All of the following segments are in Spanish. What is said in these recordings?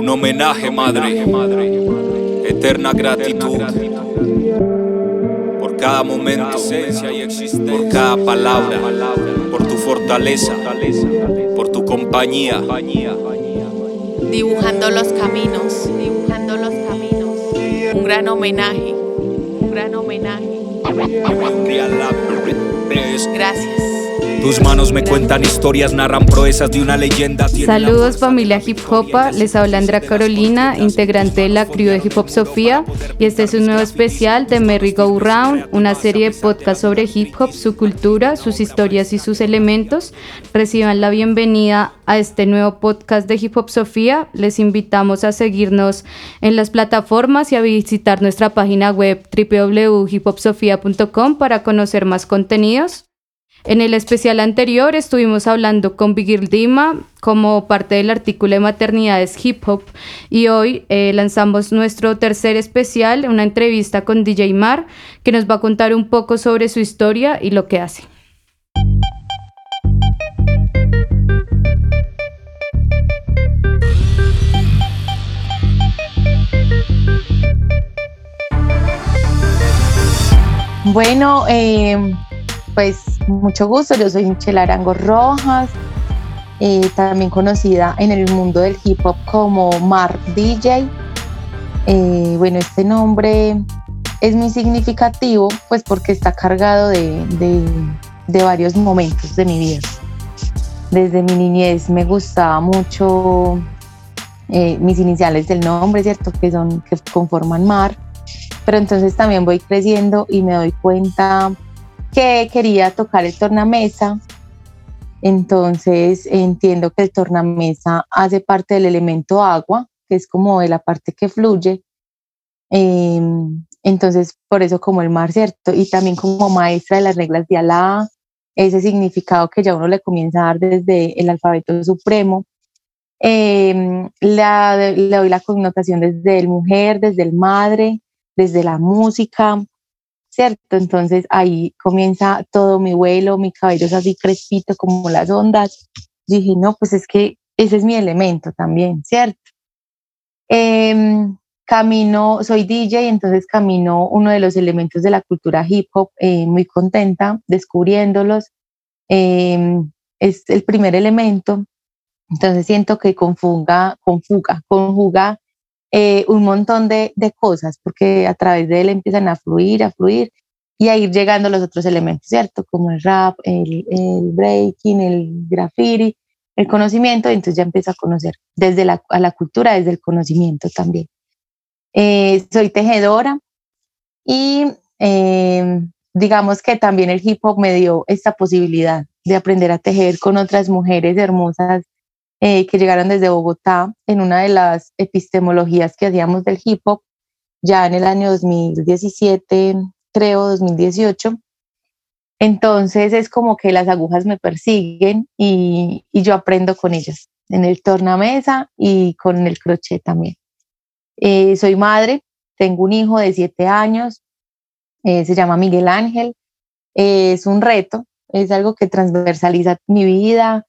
Un homenaje, madre, eterna gratitud por cada momento, por cada palabra, por tu fortaleza, por tu compañía. Dibujando los caminos, dibujando los caminos. Un gran homenaje, un gran homenaje. Gracias. Tus manos me cuentan historias, narran proezas de una leyenda. Saludos familia hip hopa, les habla Andrea Carolina, integrante de la crew de Hip Hop Sofía y este es un nuevo especial de Merry Go Round, una serie de podcast sobre hip hop, su cultura, sus historias y sus elementos. Reciban la bienvenida a este nuevo podcast de Hip Hop Sofía. Les invitamos a seguirnos en las plataformas y a visitar nuestra página web www.hiphopsofia.com para conocer más contenidos. En el especial anterior estuvimos hablando con Bigir Dima como parte del artículo de maternidades hip hop y hoy eh, lanzamos nuestro tercer especial, una entrevista con DJ Mar que nos va a contar un poco sobre su historia y lo que hace. Bueno, eh, pues mucho gusto, yo soy Michelle Arango Rojas, eh, también conocida en el mundo del hip hop como Mar DJ. Eh, bueno, este nombre es muy significativo pues porque está cargado de, varios momentos de mi vida. Desde mi niñez me gustaba mucho eh, mis iniciales del nombre, ¿cierto? Que son, que conforman Mar. Pero entonces también voy creciendo y me doy cuenta que quería tocar el tornamesa. Entonces entiendo que el tornamesa hace parte del elemento agua, que es como de la parte que fluye. Em, entonces, por eso como el mar, ¿cierto? Y también como maestra de las reglas de Alá, ese significado que ya uno le comienza a dar desde el alfabeto supremo. Eh, le doy la connotación desde el mujer, desde el madre, desde la música, ¿cierto? Entonces ahí comienza todo mi vuelo, mi cabello es así crespito como las ondas. dije, no, pues es que ese es mi elemento también, ¿cierto? Em, camino, soy DJ, entonces camino uno de los elementos de la cultura hip hop, eh, muy contenta descubriéndolos. Em, es el primer elemento, entonces siento que confuga, confuga, conjuga eh, un montón de, cosas, porque a través de él empiezan a fluir, a fluir y a ir llegando los otros elementos, ¿cierto? Como el rap, el, breaking, el graffiti, el conocimiento, entonces ya empiezo a conocer desde la, a la cultura, desde el conocimiento también. Eh, soy tejedora y eh, digamos que también el hip hop me dio esta posibilidad de aprender a tejer con otras mujeres hermosas eh, que llegaron desde Bogotá en una de las epistemologías que hacíamos del hip hop, ya en el año 2017, creo, 2018. Entonces es como que las agujas me persiguen y, yo aprendo con ellas, en el tornamesa y con el crochet también. Eh, soy madre, tengo un hijo de siete años, eh, se llama Miguel Ángel. es un reto, es algo que transversaliza mi vida,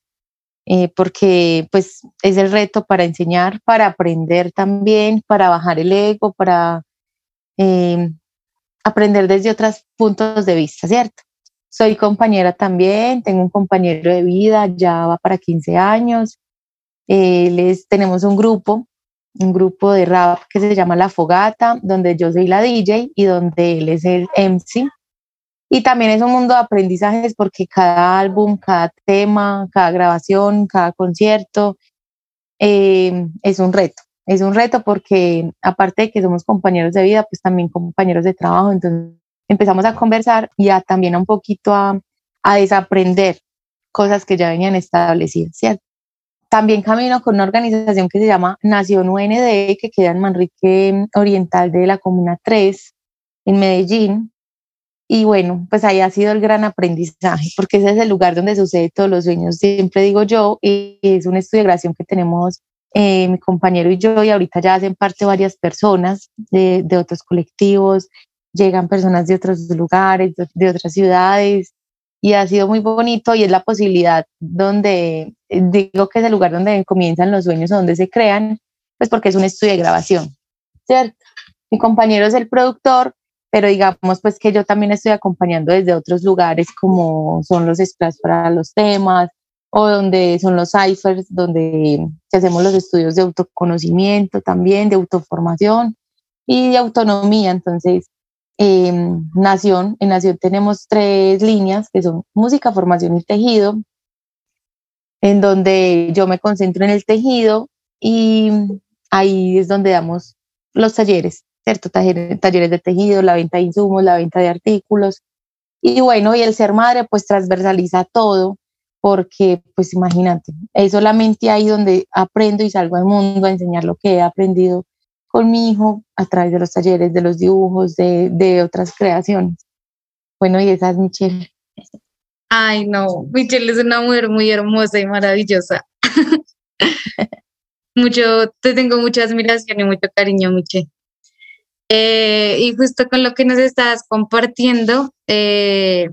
eh, porque pues es el reto para enseñar, para aprender también, para bajar el ego, para eh, aprender desde otros puntos de vista, ¿cierto? Soy compañera también, tengo un compañero de vida, ya va para 15 años. Eh, les, tenemos un grupo, un grupo de rap que se llama La Fogata, donde yo soy la DJ y donde él es el MC. Y también es un mundo de aprendizajes porque cada álbum, cada tema, cada grabación, cada concierto eh, es un reto. Es un reto porque aparte de que somos compañeros de vida, pues también compañeros de trabajo. Entonces empezamos a conversar y a, también un poquito a, a desaprender cosas que ya venían establecidas, ¿cierto? También camino con una organización que se llama Nación UND, que queda en Manrique Oriental de la Comuna 3, en Medellín, y bueno, pues ahí ha sido el gran aprendizaje, porque ese es el lugar donde sucede todos los sueños, siempre digo yo, y es un estudio de grabación que tenemos eh, mi compañero y yo, y ahorita ya hacen parte varias personas de, de otros colectivos, llegan personas de otros lugares, de, otras ciudades, y ha sido muy bonito y es la posibilidad donde, digo que es el lugar donde comienzan los sueños, donde se crean, pues porque es un estudio de grabación, ¿cierto? Mi compañero es el productor, pero digamos pues que yo también estoy acompañando desde otros lugares como son los splash para los temas o donde son los ciphers, donde hacemos los estudios de autoconocimiento también, de autoformación y de autonomía. Entonces, en Nación, en Nación tenemos tres líneas que son música, formación y tejido, en donde yo me concentro en el tejido y ahí es donde damos los talleres, ¿cierto? Talleres, de tejido, la venta de insumos, la venta de artículos. Y bueno, y el ser madre pues transversaliza todo, porque pues imagínate, es solamente ahí donde aprendo y salgo al mundo a enseñar lo que he aprendido con mi hijo a través de los talleres, de los dibujos, de, de otras creaciones. Bueno, y esa es Michelle. Ay, no, Michelle es una mujer muy hermosa y maravillosa. mucho, te tengo mucha admiración y mucho cariño, Michelle. Eh, y justo con lo que nos estás compartiendo, eh,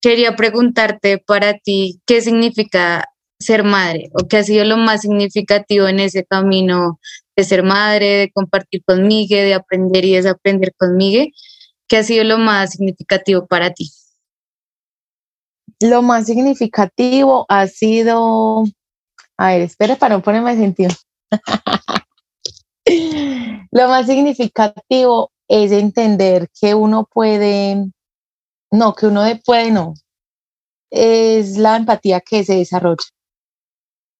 quería preguntarte para ti qué significa ser madre o qué ha sido lo más significativo en ese camino de ser madre, de compartir conmigo, de aprender y desaprender conmigo. ¿Qué ha sido lo más significativo para ti? Lo más significativo ha sido, a ver, espera para no ponerme sentido. lo más significativo es entender que uno puede, no, que uno puede, no, es la empatía que se desarrolla.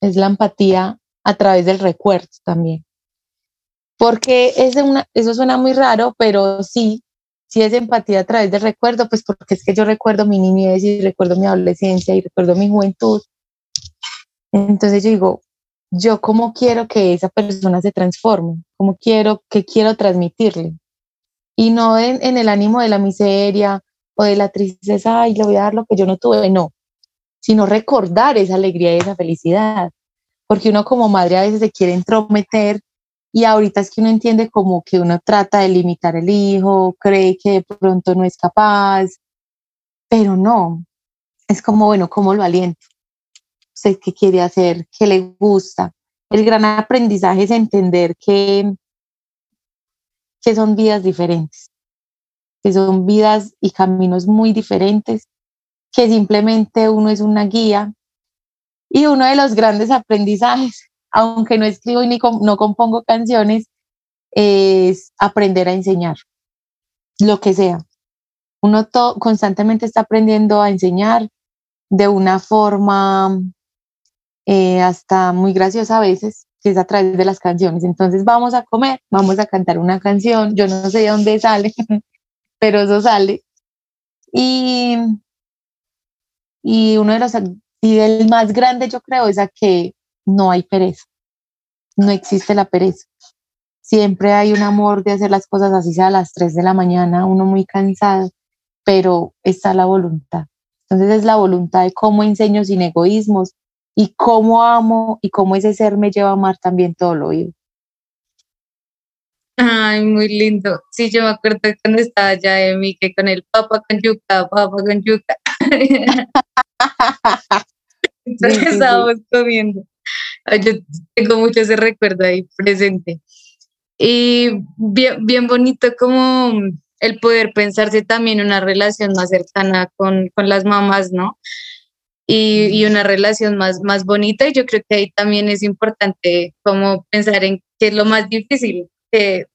Es la empatía a través del recuerdo también porque eso suena muy raro, pero sí, sí es empatía a través del recuerdo, pues porque es que yo recuerdo mi niñez y recuerdo mi adolescencia y recuerdo mi juventud. Entonces yo digo, yo cómo quiero que esa persona se transforme, cómo quiero, que quiero transmitirle. Y no en, en el ánimo de la miseria o de la tristeza, ay, le voy a dar lo que yo no tuve, no, sino recordar esa alegría y esa felicidad. Porque uno como madre a veces se quiere entrometer y ahorita es que uno entiende como que uno trata de limitar el hijo, cree que de pronto no es capaz, pero no. Es como, bueno, ¿cómo lo aliento? ¿Usted qué quiere hacer? ¿Qué le gusta? El gran aprendizaje es entender que, que son vidas diferentes, que son vidas y caminos muy diferentes, que simplemente uno es una guía. Y uno de los grandes aprendizajes aunque no escribo ni no compongo canciones, es aprender a enseñar, lo que sea. Uno constantemente está aprendiendo a enseñar de una forma eh, hasta muy graciosa a veces, que es a través de las canciones. Entonces vamos a comer, vamos a cantar una canción, yo no sé de dónde sale, pero eso sale. Y, y uno de los, y el más grande yo creo es a que no hay pereza, no existe la pereza. Siempre hay un amor de hacer las cosas así sea a las 3 de la mañana, uno muy cansado, pero está la voluntad. Entonces es la voluntad de cómo enseño sin egoísmos y cómo amo y cómo ese ser me lleva a amar también todo lo oído. Ay, muy lindo. Sí, yo me acuerdo cuando estaba ya de mí que con el papa con yuca, papa con yuca. Entonces estábamos comiendo. Yo tengo mucho ese recuerdo ahí presente. Y bien, bien bonito como el poder pensarse también una relación más cercana con, con las mamás, ¿no? Y, y, una relación más, más bonita. Y yo creo que ahí también es importante como pensar en qué es lo más difícil. Que,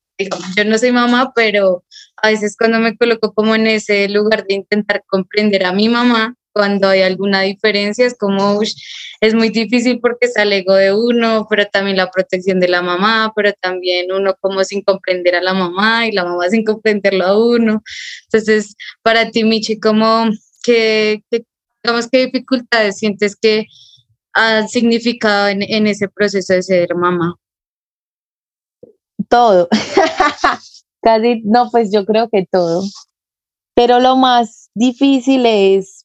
yo no soy mamá, pero a veces cuando me coloco como en ese lugar de intentar comprender a mi mamá, cuando hay alguna diferencia es como, es muy difícil porque es el ego de uno, pero también la protección de la mamá, pero también uno como sin comprender a la mamá y la mamá sin comprenderlo a uno. Entonces, para ti, Michi, ¿cómo, qué, digamos, qué dificultades sientes que ha significado en, en ese proceso de ser mamá? Todo. Casi, no, pues yo creo que todo. Pero lo más difícil es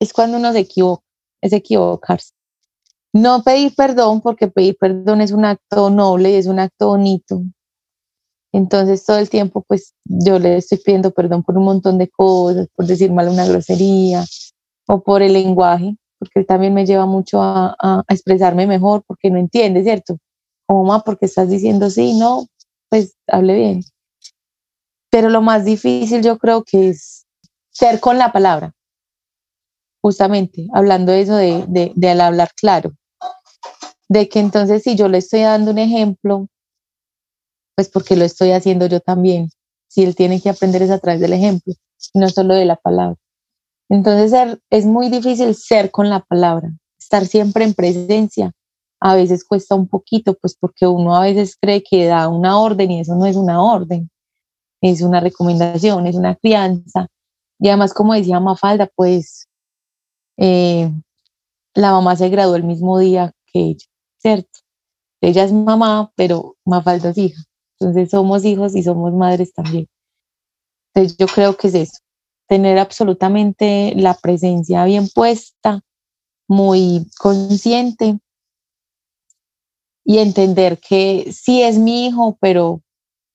es cuando uno se equivoca, es equivocarse. No pedir perdón, porque pedir perdón es un acto noble y es un acto bonito. Entonces todo el tiempo pues yo le estoy pidiendo perdón por un montón de cosas, por decir mal una grosería o por el lenguaje, porque él también me lleva mucho a, a, expresarme mejor porque no entiende, ¿cierto? como mamá, porque estás diciendo sí, no, pues hable bien. Pero lo más difícil yo creo que es ser con la palabra, justamente, hablando de eso de, de, de al hablar claro, de que entonces si yo le estoy dando un ejemplo, pues porque lo estoy haciendo yo también. Si él tiene que aprender es a través del ejemplo, no solo de la palabra. Entonces es muy difícil ser con la palabra, estar siempre en presencia. A veces cuesta un poquito, pues porque uno a veces cree que da una orden y eso no es una orden, es una recomendación, es una crianza. Y además, como decía Mafalda, pues eh, la mamá se graduó el mismo día que ella, ¿cierto? Ella es mamá, pero Mafalda es hija. Entonces somos hijos y somos madres también. Entonces yo creo que es eso, tener absolutamente la presencia bien puesta, muy consciente y entender que sí es mi hijo, pero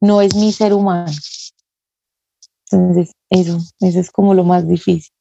no es mi ser humano. Entonces, eso, eso es como lo más difícil.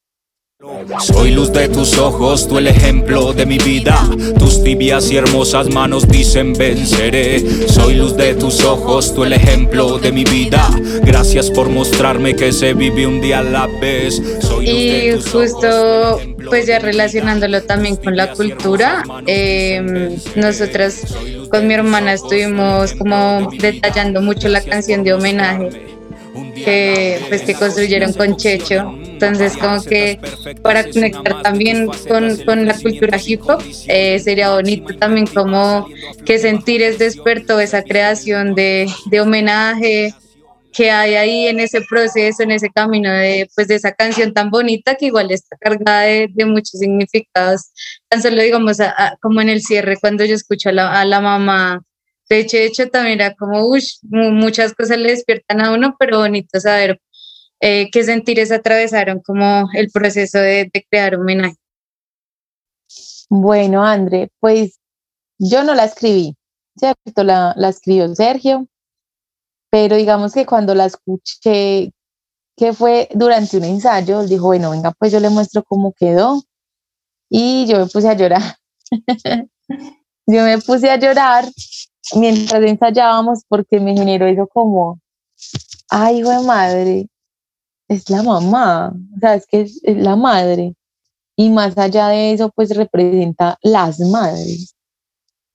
Soy luz de tus ojos, tú el ejemplo de mi vida. Tus tibias y hermosas manos dicen venceré. Soy luz de tus ojos, tú el ejemplo de mi vida. Gracias por mostrarme que se vive un día a la vez. y justo, pues ya relacionándolo también con la cultura, eh, nosotras con mi hermana estuvimos como detallando mucho la canción de homenaje que pues que construyeron con Checho entonces, como que para conectar también con, con la cultura hip hop, eh, sería bonito también como que sentir es despertó esa creación de, de homenaje que hay ahí en ese proceso, en ese camino de, pues, de esa canción tan bonita que igual está cargada de, de muchos significados. Tan solo digamos como en el cierre, cuando yo escucho a la, a la mamá de hecho, también era como, muchas cosas le despiertan a uno, pero bonito saber eh, qué sentires atravesaron como el proceso de, crear un homenaje. Bueno, André, pues yo no la escribí, ¿cierto? La, la escribió Sergio, pero digamos que cuando la escuché, que fue durante un ensayo, él dijo, bueno, venga, pues yo le muestro cómo quedó. Y yo me puse a llorar. yo me puse a llorar mientras ensayábamos porque me generó eso como, ay, hijo de madre, es la mamá, o sea, es que es, la madre. Y más allá de eso, pues representa las madres.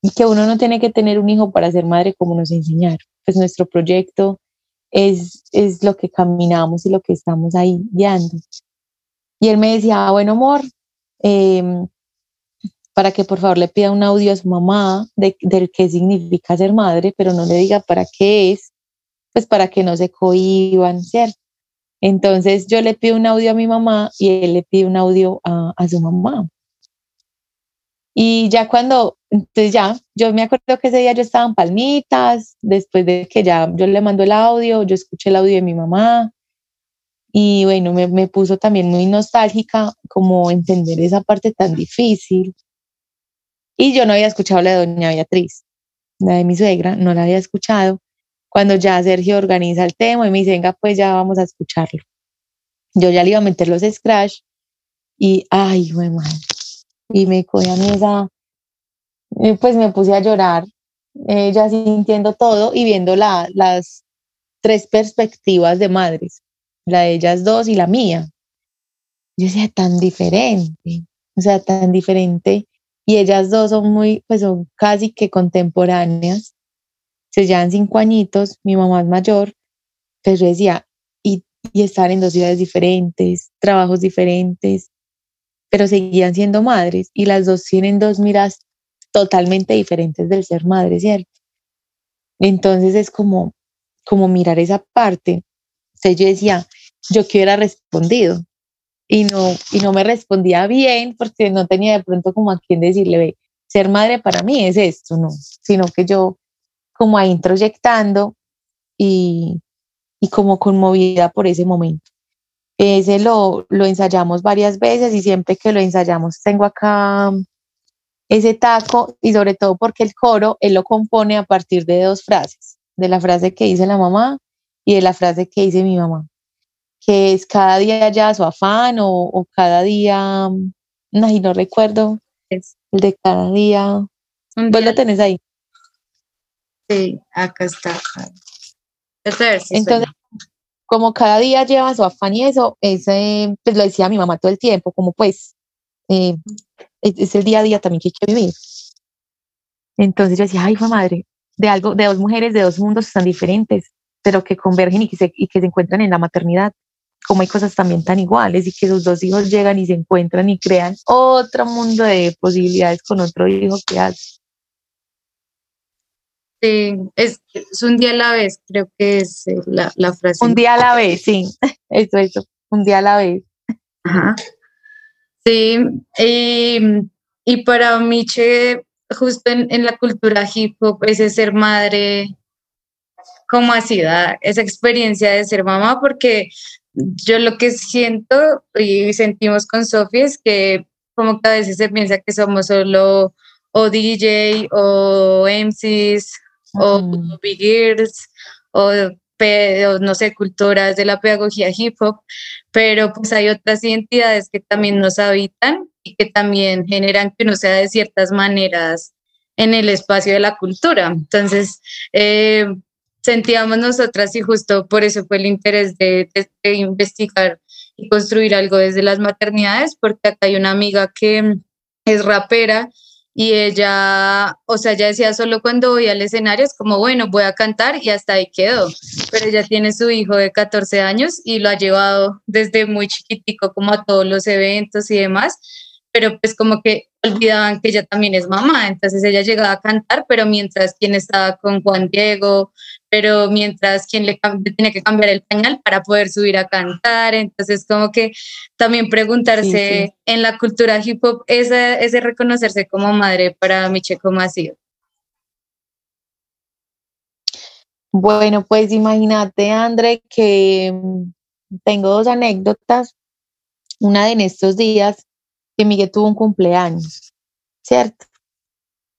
Y que uno no tiene que tener un hijo para ser madre como nos enseñaron. Pues nuestro proyecto es, es lo que caminamos y lo que estamos ahí guiando. Y él me decía, bueno, amor, em, para que por favor le pida un audio a su mamá de, del qué significa ser madre, pero no le diga para qué es, pues para que no se cohiban, ¿cierto? Entonces yo le pido un audio a mi mamá y él le pide un audio a, su mamá. Y ya cuando, entonces ya, yo me acuerdo que ese día yo estaba en Palmitas, después de que ya yo le mando el audio, yo escuché el audio de mi mamá y bueno, me, me puso también muy nostálgica como entender esa parte tan difícil. Y yo no había escuchado la de doña Beatriz, la de mi suegra, no la había escuchado cuando ya Sergio organiza el tema y me dice, venga, pues ya vamos a escucharlo. Yo ya le iba a meter los scratch y, ay, güey, madre. Y me cogí a esa, pues me puse a llorar, eh, ya sintiendo todo y viendo la, las tres perspectivas de madres, la de ellas dos y la mía. Yo decía, tan diferente, o sea, tan diferente. Y ellas dos son muy, pues son casi que contemporáneas se llevan cinco añitos, mi mamá es mayor, pero yo decía, y, y estar en dos ciudades diferentes, trabajos diferentes, pero seguían siendo madres y las dos tienen dos miras totalmente diferentes del ser madre, ¿cierto? Entonces es como, como mirar esa parte. Entonces yo decía, yo que hubiera respondido y no, y no me respondía bien porque no tenía de pronto como a quién decirle, ve, ser madre para mí es esto, no, sino que yo como ahí introyectando y, y como conmovida por ese momento. Ese lo, lo ensayamos varias veces y siempre que lo ensayamos tengo acá ese taco y sobre todo porque el coro él lo compone a partir de dos frases, de la frase que dice la mamá y de la frase que dice mi mamá, que es cada día ya su afán o, o cada día, no, no recuerdo, es el de cada día. ¿Vos lo tenés ahí? Sí, acá está. Entonces, como cada día lleva su afán y eso, ese, pues lo decía mi mamá todo el tiempo, como pues eh, es, el día a día también que hay que vivir. Entonces yo decía, ay, fue madre, de algo, de dos mujeres de dos mundos tan diferentes, pero que convergen y que se, y que se encuentran en la maternidad, como hay cosas también tan iguales y que sus dos hijos llegan y se encuentran y crean otro mundo de posibilidades con otro hijo que hace. Sí, es, un día a la vez, creo que es eh, la, la frase. Un día a la vez, sí, eso, eso, un día a la vez. Ajá. Sí, y, y para Miche, justo en, en, la cultura hip hop, ese ser madre, ¿cómo ha sido esa experiencia de ser mamá? Porque yo lo que siento y sentimos con Sofía es que como que a veces se piensa que somos solo o DJ o MCs o big ears o, no sé, culturas de la pedagogía hip hop, pero pues hay otras identidades que también nos habitan y que también generan que uno sea de ciertas maneras en el espacio de la cultura. Entonces, eh, sentíamos nosotras y justo por eso fue el interés de, investigar y construir algo desde las maternidades, porque acá hay una amiga que es rapera y ella, o sea, ella decía solo cuando voy al escenario es como, bueno, voy a cantar y hasta ahí quedó, pero ella tiene su hijo de 14 años y lo ha llevado desde muy chiquitico como a todos los eventos y demás, pero pues como que olvidaban que ella también es mamá, entonces ella llegaba a cantar, pero mientras quien estaba con Juan Diego, pero mientras quien le tiene que cambiar el pañal para poder subir a cantar, entonces como que también preguntarse en la cultura hip hop, ese, ese reconocerse como madre para Miche, ¿cómo ha sido? Bueno, pues imagínate, André, que mm, tengo dos anécdotas. Una de en estos días, que Miguel tuvo un cumpleaños, ¿cierto?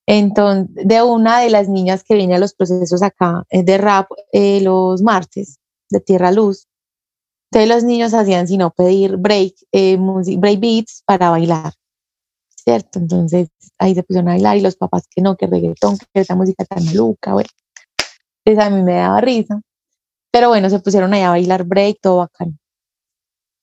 Entonces, de una de las niñas que viene a los procesos acá eh, de rap eh, los martes de Tierra Luz, entonces los niños hacían sino pedir break, eh, break beats para bailar, ¿cierto? Entonces ahí se pusieron a bailar y los papás que no, que reggaetón, que esa música tan maluca, bueno. Entonces a mí me daba risa. Pero bueno, se pusieron ahí a bailar break, todo bacán.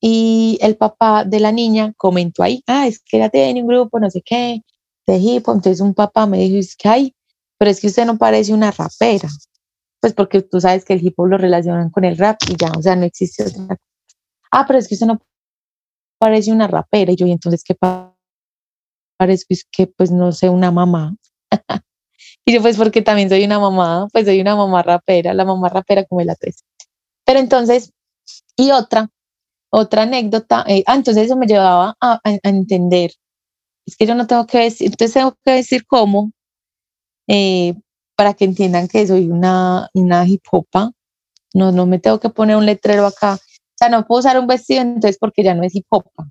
Y el papá de la niña comentó ahí, ah, es que ella tiene un grupo, no sé qué, de hip hop. Entonces un papá me dijo, es que hay, pero es que usted no parece una rapera. Pues porque tú sabes que el hip hop lo relacionan con el rap y ya, o sea, no existe otra Ah, pero es que usted no parece una rapera. Y yo, ¿y entonces qué parezco? Es que pues no sé, una mamá. y yo, pues porque también soy una mamá, pues soy una mamá rapera, la mamá rapera como la tres. Pero entonces, y otra, otra anécdota, eh, ah, entonces eso me llevaba a, entender, es que yo no tengo que decir, entonces tengo que decir cómo, eh, para que entiendan que soy una, una hip hopa, no, no me tengo que poner un letrero acá, o sea, no puedo usar un vestido entonces porque ya no es hip hopa,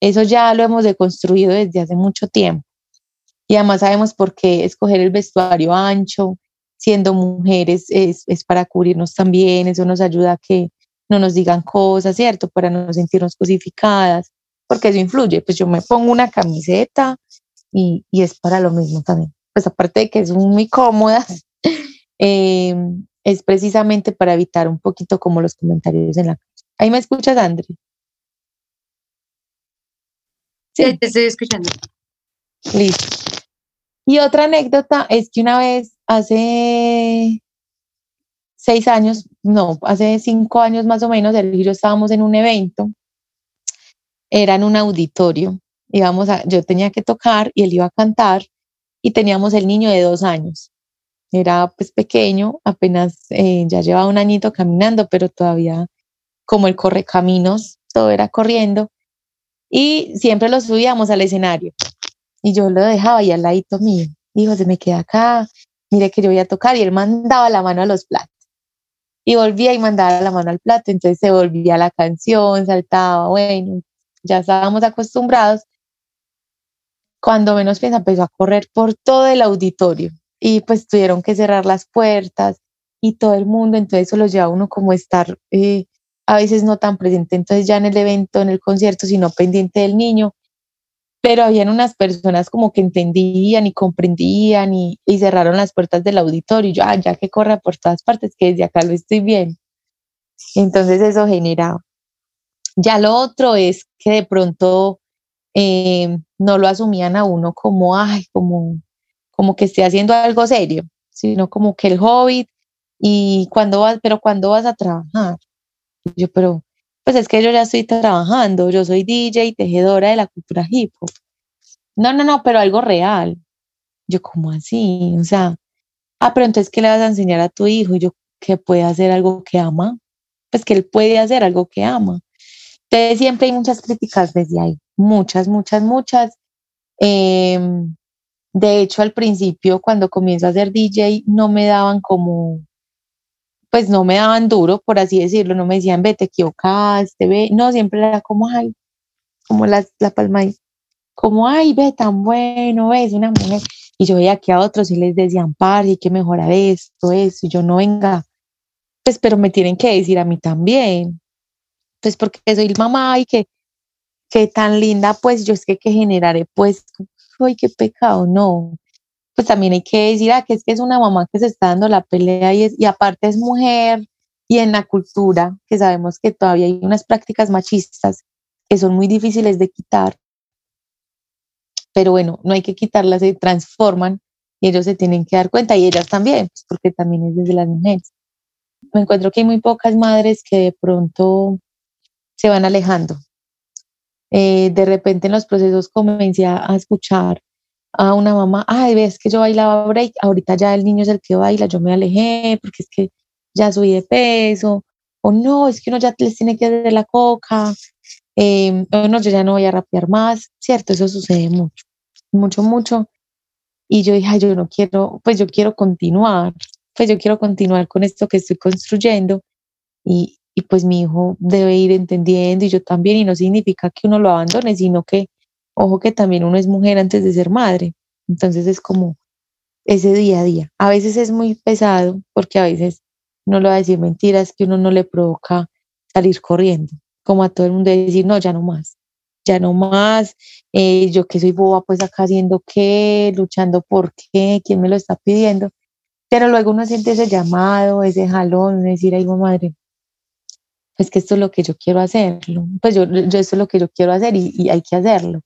eso ya lo hemos deconstruido desde hace mucho tiempo, y además sabemos por qué escoger el vestuario ancho, siendo mujeres, es, es para cubrirnos también, eso nos ayuda a que no nos digan cosas, ¿cierto? Para no sentirnos cosificadas, porque eso influye. Pues yo me pongo una camiseta y, y es para lo mismo también. Pues aparte de que es muy cómoda, eh, es precisamente para evitar un poquito como los comentarios en la calle. ¿Ahí me escuchas, André? Sí, te estoy escuchando. Listo. Y otra anécdota es que una vez hace seis años, no, hace cinco años más o menos, él y yo estábamos en un evento, era en un auditorio, íbamos a, yo tenía que tocar y él iba a cantar y teníamos el niño de dos años. Era pues pequeño, apenas eh, ya llevaba un añito caminando, pero todavía como el correcaminos, todo era corriendo. Y siempre lo subíamos al escenario. Y yo lo dejaba ahí al ladito mío. Dijo, se me queda acá, mire que yo voy a tocar. Y él mandaba la mano a los platos y volvía y mandaba la mano al plato, entonces se volvía la canción, saltaba, bueno, ya estábamos acostumbrados. Cuando menos piensa, empezó a correr por todo el auditorio y pues tuvieron que cerrar las puertas y todo el mundo, entonces eso lo lleva uno como estar eh, a veces no tan presente, entonces ya en el evento, en el concierto, sino pendiente del niño. pero habían unas personas como que entendían y comprendían y, y cerraron las puertas del auditorio y yo, ah, ya que corra por todas partes, que desde acá lo estoy bien. Entonces eso generaba. Ya lo otro es que de pronto eh, no lo asumían a uno como, ay, como, como que esté haciendo algo serio, sino como que el hobbit y cuando vas, pero cuando vas a trabajar. Yo, pero, pues es que yo ya estoy trabajando, yo soy DJ y tejedora de la cultura hip hop. No, no, no, pero algo real. Yo, como así? O sea, ah, pero entonces, ¿qué le vas a enseñar a tu hijo? Yo, que puede hacer algo que ama. Pues que él puede hacer algo que ama. Entonces, siempre hay muchas críticas desde ahí. Muchas, muchas, muchas. Em, de hecho, al principio, cuando comienzo a ser DJ, no me daban como pues no me daban duro, por así decirlo, no me decían, ve, te equivocaste, ve, no, siempre era como, ay, como la, la palma, como, ay, ve, tan bueno, ves, una mujer. Y yo veía que a otros y les decían, par, y que mejorar esto, eso, y yo no venga, pues, pero me tienen que decir a mí también, pues, porque soy mamá y que, que tan linda, pues, yo es que, que generaré, pues, ay, qué pecado, no, pues también hay que decir ah, que es que es una mamá que se está dando la pelea y, y aparte es mujer y en la cultura, que sabemos que todavía hay unas prácticas machistas que son muy difíciles de quitar, pero bueno, no hay que quitarlas, se transforman y ellos se tienen que dar cuenta y ellas también, pues porque también es desde las mujeres. Me encuentro que hay muy pocas madres que de pronto se van alejando. Eh, de repente en los procesos comencé a escuchar a una mamá, ay, ves que yo bailaba break, ahorita ya el niño es el que baila, yo me alejé porque es que ya subí de peso, o no, es que uno ya les tiene que dar la coca, eh, o no, yo ya no voy a rapear más, ¿cierto? Eso sucede mucho, mucho, mucho. Y yo dije, ay, yo no quiero, pues yo quiero continuar, pues yo quiero continuar con esto que estoy construyendo y, y pues mi hijo debe ir entendiendo y yo también, y no significa que uno lo abandone, sino que Ojo que también uno es mujer antes de ser madre, entonces es como ese día a día. A veces es muy pesado porque a veces no lo va a decir mentiras que uno no le provoca salir corriendo, como a todo el mundo decir, no, ya no más, ya no más, eh, yo que soy boba, pues acá haciendo qué, luchando por qué, quién me lo está pidiendo. Pero luego uno siente ese llamado, ese jalón, decir, ay, madre, es que esto es lo que yo quiero hacerlo. Pues yo, yo esto es lo que yo quiero hacer y, y hay que hacerlo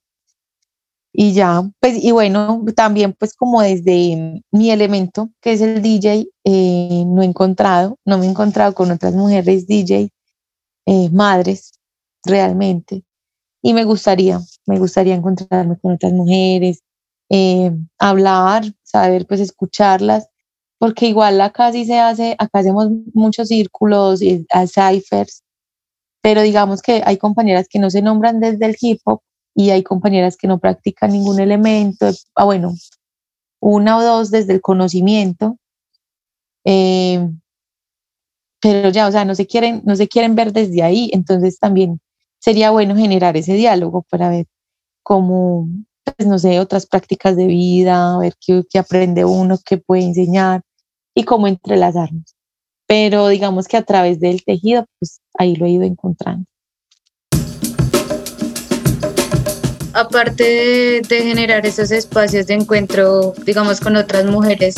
y ya, pues, y bueno, también pues como desde mi elemento, que es el DJ, eh, no he encontrado, no me he encontrado con otras mujeres DJ, eh, madres, realmente, y me gustaría, me gustaría encontrarme con otras mujeres, eh, hablar, saber, pues escucharlas, porque igual acá sí se hace, acá hacemos muchos círculos y ciphers, pero digamos que hay compañeras que no se nombran desde el hip hop, y hay compañeras que no practican ningún elemento, ah, bueno, una o dos desde el conocimiento, eh, pero ya, o sea, no se, quieren, no se quieren ver desde ahí, entonces también sería bueno generar ese diálogo para ver cómo, pues, no sé, otras prácticas de vida, ver qué, qué aprende uno, qué puede enseñar y cómo entrelazarnos. Pero digamos que a través del tejido, pues ahí lo he ido encontrando. aparte de, generar esos espacios de encuentro, digamos, con otras mujeres,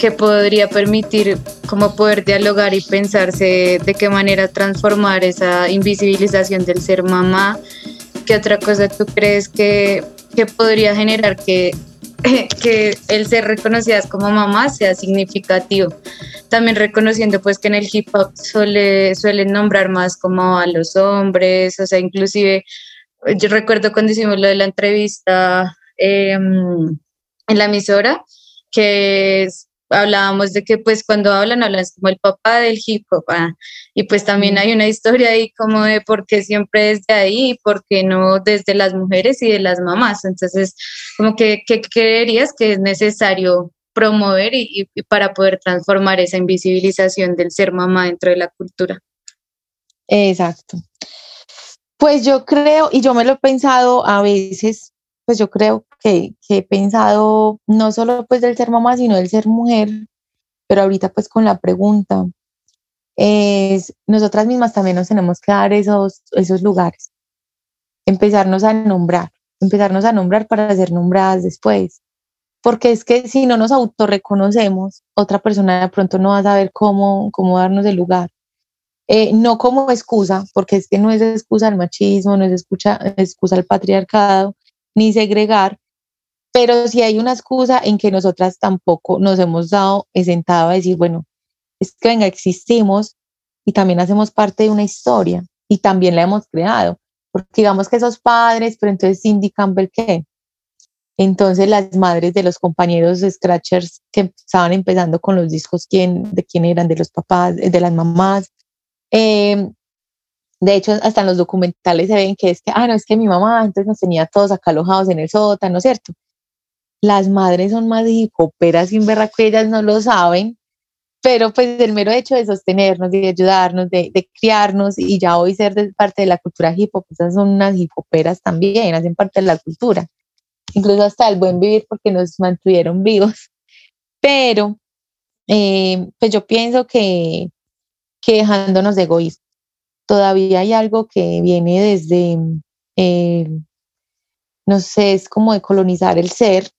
que podría permitir como poder dialogar y pensarse de qué manera transformar esa invisibilización del ser mamá. ¿Qué otra cosa tú crees que, que podría generar que, que el ser reconocidas como mamá sea significativo? También reconociendo pues que en el hip hop suele, suelen nombrar más como a los hombres, o sea, inclusive yo recuerdo cuando hicimos lo de la entrevista em, en la emisora, que hablábamos de que pues cuando hablan, hablan como el papá del hip hop, ah, y pues también hay una historia ahí como de por qué siempre desde ahí y por qué no desde las mujeres y de las mamás. Entonces, como que, ¿qué creerías que es necesario promover y, y para poder transformar esa invisibilización del ser mamá dentro de la cultura? Exacto. Pues yo creo, y yo me lo he pensado a veces, pues yo creo que, he pensado no solo pues del ser mamá, sino del ser mujer, pero ahorita pues con la pregunta, es, nosotras mismas también nos tenemos que dar esos, esos lugares, empezarnos a nombrar, empezarnos a nombrar para ser nombradas después. Porque es que si no nos autorreconocemos, otra persona de pronto no va a saber cómo, cómo darnos el lugar. Eh, no como excusa, porque es que no es excusa al machismo, no es excusa, excusa al patriarcado, ni segregar, pero si hay una excusa en que nosotras tampoco nos hemos dado sentado a decir, bueno, es que venga, existimos y también hacemos parte de una historia y también la hemos creado, porque digamos que esos padres, pero entonces Cindy Campbell, ¿qué? Entonces las madres de los compañeros Scratchers que estaban empezando con los discos, ¿quién, ¿de quién eran? De los papás, de las mamás, Em, de hecho, hasta en los documentales se ven que es que, ah, no, es que mi mamá entonces nos tenía todos acá alojados en el sótano, ¿cierto? Las madres son más hipoperas sin ver que ellas no lo saben, pero pues el mero hecho de sostenernos, de ayudarnos, de, criarnos y ya hoy ser parte de la cultura hip hop, esas son unas hipoperas también, hacen parte de la cultura, incluso hasta el buen vivir porque nos mantuvieron vivos. Pero, eh, pues yo pienso que, que dejándonos de egoísmo. Todavía hay algo que viene desde, eh, no sé, es como de colonizar el ser,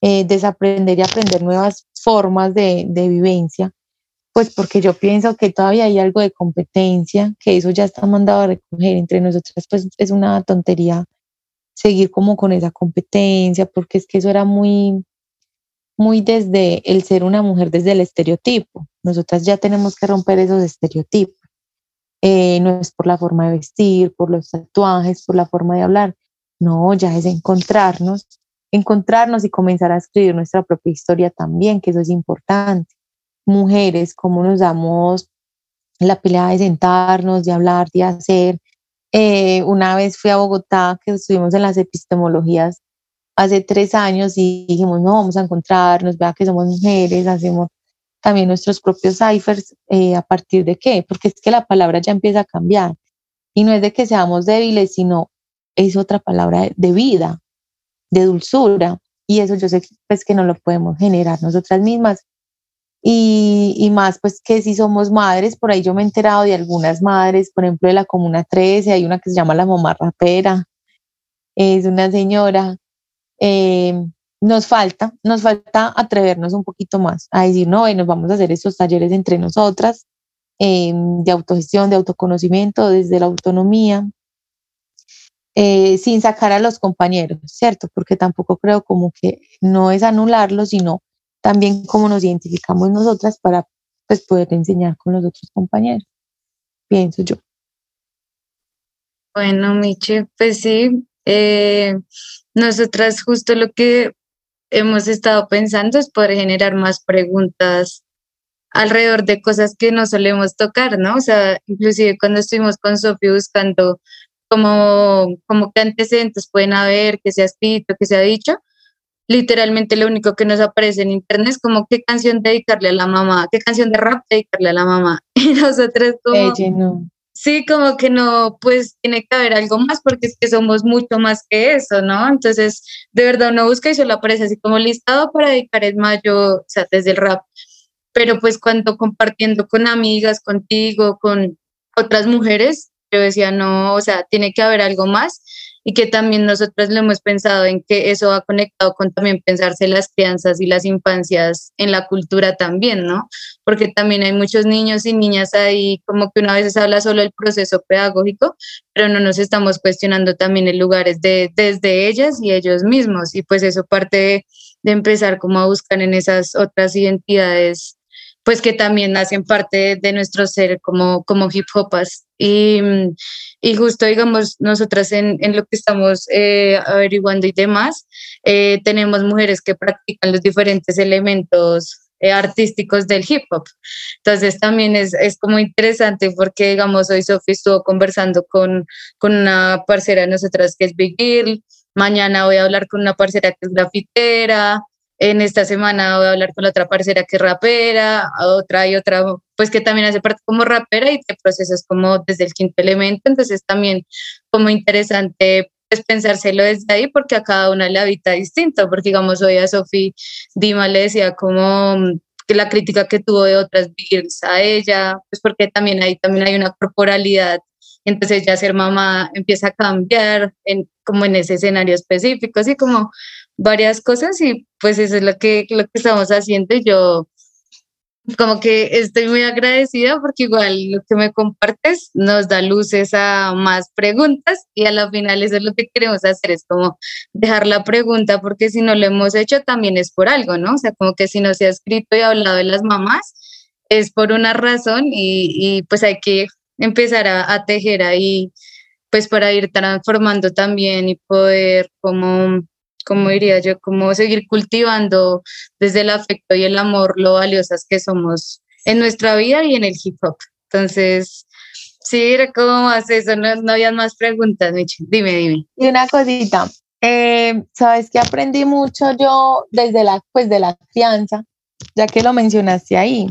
eh, desaprender y aprender nuevas formas de, de vivencia, pues porque yo pienso que todavía hay algo de competencia, que eso ya está mandado a recoger entre nosotras, pues es una tontería seguir como con esa competencia, porque es que eso era muy, muy desde el ser una mujer, desde el estereotipo. Nosotras ya tenemos que romper esos estereotipos. Eh, no es por la forma de vestir, por los tatuajes, por la forma de hablar. No, ya es encontrarnos, encontrarnos y comenzar a escribir nuestra propia historia también, que eso es importante. Mujeres, cómo nos damos la pelea de sentarnos, de hablar, de hacer. Eh, una vez fui a Bogotá, que estuvimos en las epistemologías hace tres años y dijimos, no, vamos a encontrarnos, vea que somos mujeres, hacemos también nuestros propios ciphers, eh, a partir de qué, porque es que la palabra ya empieza a cambiar. Y no es de que seamos débiles, sino es otra palabra de vida, de dulzura. Y eso yo sé pues que no lo podemos generar nosotras mismas. Y, y, más pues que si somos madres, por ahí yo me he enterado de algunas madres, por ejemplo de la Comuna 13, hay una que se llama la mamá rapera, es una señora eh, nos falta, nos falta atrevernos un poquito más a decir, no, nos vamos a hacer estos talleres entre nosotras eh, de autogestión, de autoconocimiento, desde la autonomía, eh, sin sacar a los compañeros, ¿cierto? Porque tampoco creo como que no es anularlos, sino también cómo nos identificamos nosotras para pues, poder enseñar con los otros compañeros, pienso yo. Bueno, Miche, pues sí, eh, nosotras justo lo que hemos estado pensando es poder generar más preguntas alrededor de cosas que no solemos tocar, ¿no? O sea, inclusive cuando estuvimos con Sofía buscando como, como qué antecedentes pueden haber, qué se ha escrito, qué se ha dicho, literalmente lo único que nos aparece en internet es como qué canción dedicarle a la mamá, qué canción de rap dedicarle a la mamá. Y nosotros como... Sí, como que no, pues tiene que haber algo más porque es que somos mucho más que eso, ¿no? Entonces, de verdad uno busca y solo aparece así como listado para dedicar el mayo, o sea, desde el rap. Pero pues cuando compartiendo con amigas, contigo, con otras mujeres, yo decía, no, o sea, tiene que haber algo más y que también nosotros lo hemos pensado en que eso ha conectado con también pensarse las crianzas y las infancias en la cultura también, ¿no? Porque también hay muchos niños y niñas ahí, como que una vez habla solo del proceso pedagógico, pero no nos estamos cuestionando también en lugares de, desde ellas y ellos mismos. Y pues eso parte de, de empezar como a buscar en esas otras identidades pues que también hacen parte de nuestro ser como, como hip hopas. Y, y justo, digamos, nosotras en, en lo que estamos eh, averiguando y demás, eh, tenemos mujeres que practican los diferentes elementos eh, artísticos del hip hop. Entonces también es, es, como interesante porque, digamos, hoy Sophie estuvo conversando con, con una parcera de nosotras que es Big Girl, mañana voy a hablar con una parcera que es grafitera, en esta semana voy a hablar con la otra parcera que es rapera, otra y otra, pues que también hace parte como rapera y que procesos como desde el quinto elemento. Entonces también como interesante pues pensárselo desde ahí porque a cada una le habita distinto, porque digamos hoy a Sofi Dima le decía como que la crítica que tuvo de otras girls a ella, pues porque también ahí también hay una corporalidad entonces ya ser mamá empieza a cambiar, en, como en ese escenario específico, así como varias cosas y pues eso es lo que, lo que estamos haciendo y yo como que estoy muy agradecida porque igual lo que me compartes nos da luces a más preguntas y a la final eso es lo que queremos hacer, es como dejar la pregunta porque si no lo hemos hecho también es por algo, ¿no? O sea, como que si no se ha escrito y hablado de las mamás es por una razón y, pues hay que empezar a tejer ahí pues para ir transformando también y poder como como diría yo, como seguir cultivando desde el afecto y el amor lo valiosas que somos en nuestra vida y en el hip hop. Entonces, sí, ¿cómo haces eso? No, no había más preguntas, Michi. Dime, dime. Y una cosita, eh, sabes que aprendí mucho yo desde la, pues, de la crianza, ya que lo mencionaste ahí,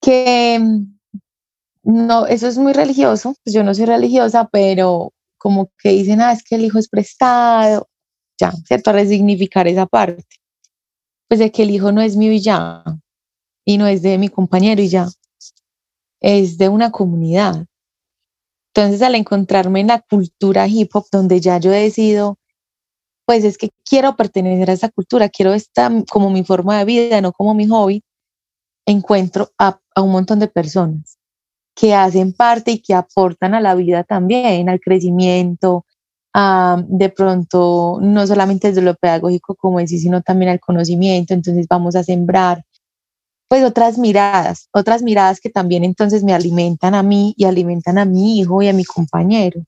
que no, eso es muy religioso, pues yo no soy religiosa, pero como que dicen, ah, es que el hijo es prestado, ya, ¿cierto? A resignificar esa parte. Pues de que el hijo no es mío y ya, y no es de mi compañero y ya, es de una comunidad. Entonces, al encontrarme en la cultura hip hop, donde ya yo he decidido, pues es que quiero pertenecer a esa cultura, quiero esta como mi forma de vida, no como mi hobby, encuentro a, a un montón de personas que hacen parte y que aportan a la vida también, al crecimiento, de pronto no solamente desde lo pedagógico como decir, sino también al conocimiento, entonces vamos a sembrar pues otras miradas, otras miradas que también entonces me alimentan a mí y alimentan a mi hijo y a mi compañero.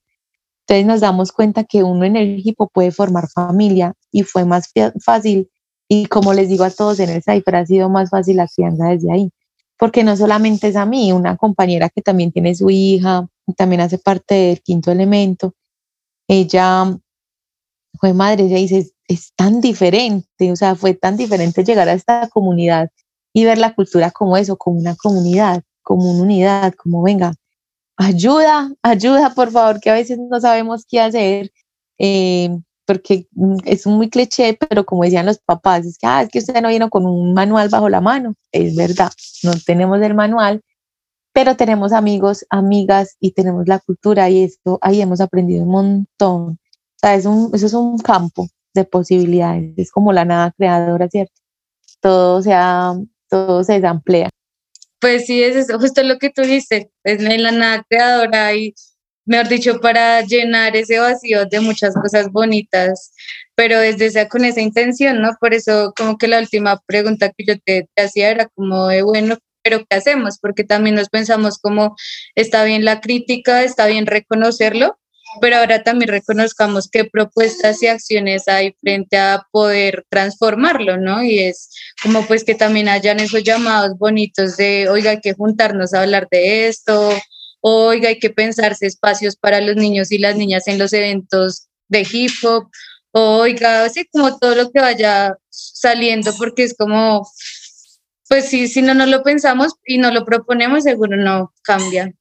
Entonces nos damos cuenta que uno en el equipo puede formar familia y fue más fácil. Y como les digo a todos en el Cypher ha sido más fácil la crianza desde ahí, porque no solamente es a mí, una compañera que también tiene su hija, también hace parte del quinto elemento, ella fue madre, ella dice, es, tan diferente, o sea, fue tan diferente llegar a esta comunidad y ver la cultura como eso, como una comunidad, como una unidad, como venga, ayuda, ayuda, por favor, que a veces no sabemos qué hacer, eh, porque mm, es muy cliché, pero como decían los papás, es que, ah, es que usted no vino con un manual bajo la mano, es verdad, no tenemos el manual, pero tenemos amigos, amigas y tenemos la cultura y esto ahí hemos aprendido un montón. O sea, es un, eso es un campo de posibilidades, es como la nada creadora, ¿cierto? Todo, sea, todo se desamplea. Pues sí, es eso, justo lo que tú dices, es en la nada creadora y, mejor dicho, para llenar ese vacío de muchas cosas bonitas, pero desde esa, con esa intención, ¿no? Por eso como que la última pregunta que yo te, te hacía era como de, bueno, pero ¿qué hacemos? Porque también nos pensamos como está bien la crítica, está bien reconocerlo, pero ahora también reconozcamos qué propuestas y acciones hay frente a poder transformarlo, ¿no? Y es como pues que también hayan esos llamados bonitos de, oiga, hay que juntarnos a hablar de esto, oiga, hay que pensarse espacios para los niños y las niñas en los eventos de hip hop, oiga, así como todo lo que vaya saliendo, porque es como pues sí, si no nos lo pensamos y no lo proponemos, seguro no cambia.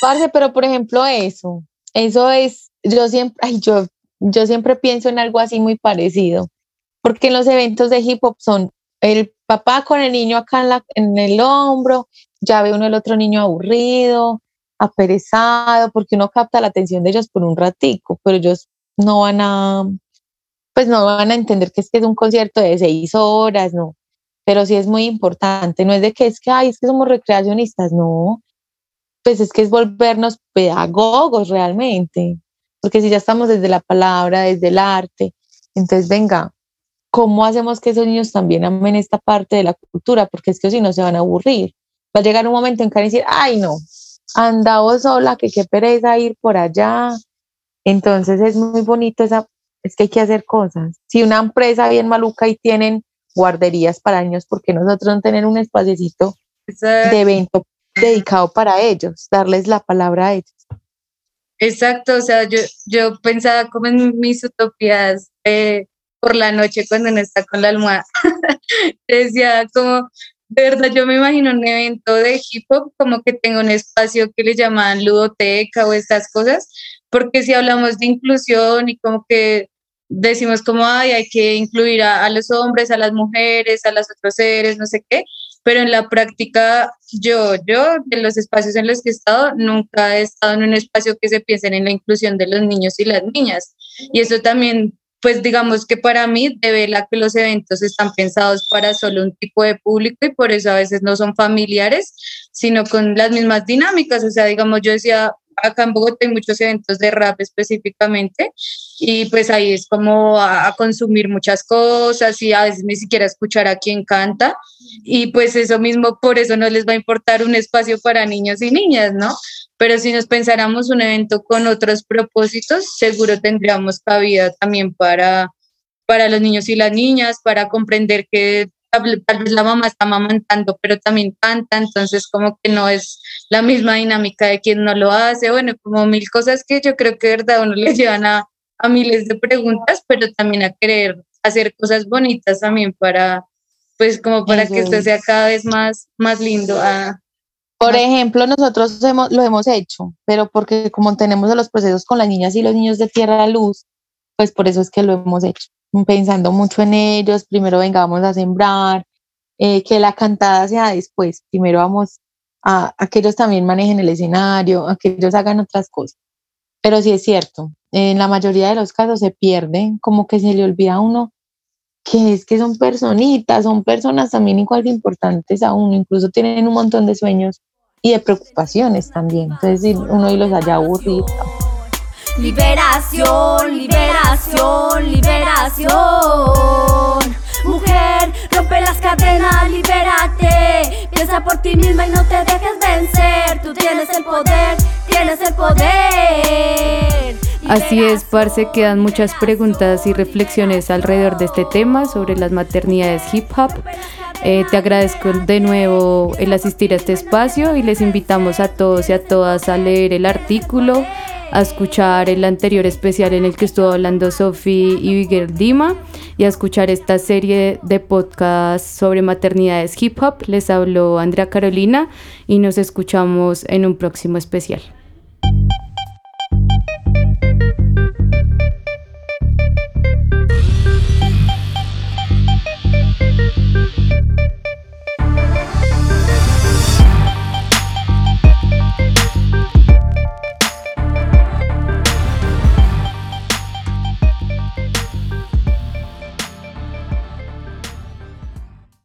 Parce, pero por ejemplo eso, eso es, yo siempre, ay, yo, yo siempre pienso en algo así muy parecido, porque en los eventos de hip hop son el papá con el niño acá en, la, en el hombro, ya ve uno el otro niño aburrido, aperezado, porque uno capta la atención de ellos por un ratico, pero ellos no van a, pues no van a entender que es que es un concierto de seis horas, no pero sí es muy importante, no es de que es que, ay, es que somos recreacionistas, no, pues es que es volvernos pedagogos realmente, porque si ya estamos desde la palabra, desde el arte, entonces venga, ¿cómo hacemos que esos niños también amen esta parte de la cultura? Porque es que si no se van a aburrir. Va a llegar un momento en que van a decir, ay, no, anda vos sola, que qué pereza ir por allá. Entonces es muy bonito esa, es que hay que hacer cosas. Si una empresa bien maluca y tienen guarderías para niños, porque nosotros no tener un espaciecito de evento dedicado para ellos, darles la palabra a ellos. Exacto, o sea, yo, yo pensaba como en mis utopías por la noche cuando uno está con la almohada. Decía como, de verdad, yo me imagino un evento de hip hop como que tengo un espacio que le llaman ludoteca o estas cosas, porque si hablamos de inclusión y como que decimos como, ay, hay que incluir a, los hombres, a las mujeres, a los otros seres, no sé qué, pero en la práctica yo, yo, de los espacios en los que he estado, nunca he estado en un espacio que se piense en la inclusión de los niños y las niñas. Y eso también pues digamos que para mí la que los eventos están pensados para solo un tipo de público y por eso a veces no son familiares, sino con las mismas dinámicas. O sea, digamos, yo decía, acá en Bogotá hay muchos eventos de rap específicamente y pues ahí es como a, consumir muchas cosas y a veces ni siquiera escuchar a quien canta y pues eso mismo, por eso no les va a importar un espacio para niños y niñas, ¿no? Pero si nos pensáramos un evento con otros propósitos, seguro tendríamos cabida también para, para los niños y las niñas, para comprender que tal vez la mamá está mamantando, pero también canta, entonces como que no es la misma dinámica de quien no lo hace, bueno, como mil cosas que yo creo que de verdad uno le llevan a, a miles de preguntas, pero también a querer hacer cosas bonitas también para, pues como para que esto sea cada vez más, más lindo. A, por ejemplo, nosotros hemos, lo hemos hecho, pero porque como tenemos los procesos con las niñas y los niños de Tierra a Luz, pues por eso es que lo hemos hecho, pensando mucho en ellos, primero vengamos a sembrar, eh, que la cantada sea después, primero vamos a, a, que ellos también manejen el escenario, a que ellos hagan otras cosas. Pero sí es cierto, en la mayoría de los casos se pierden, como que se le olvida a uno que es que son personitas, son personas también igual de importantes a uno, incluso tienen un montón de sueños y de preocupaciones también. Entonces, uno y los haya aburrido. Liberación, liberación, liberación. Mujer, rompe las cadenas, libérate. Piensa por ti misma y no te dejes vencer. Tú tienes el poder, tienes el poder. Así es, Parce, quedan muchas preguntas y reflexiones alrededor de este tema sobre las maternidades hip hop. Eh, te agradezco de nuevo el asistir a este espacio y les invitamos a todos y a todas a leer el artículo, a escuchar el anterior especial en el que estuvo hablando Sophie y Miguel Dima y a escuchar esta serie de podcasts sobre maternidades hip hop. Les habló Andrea Carolina y nos escuchamos en un próximo especial.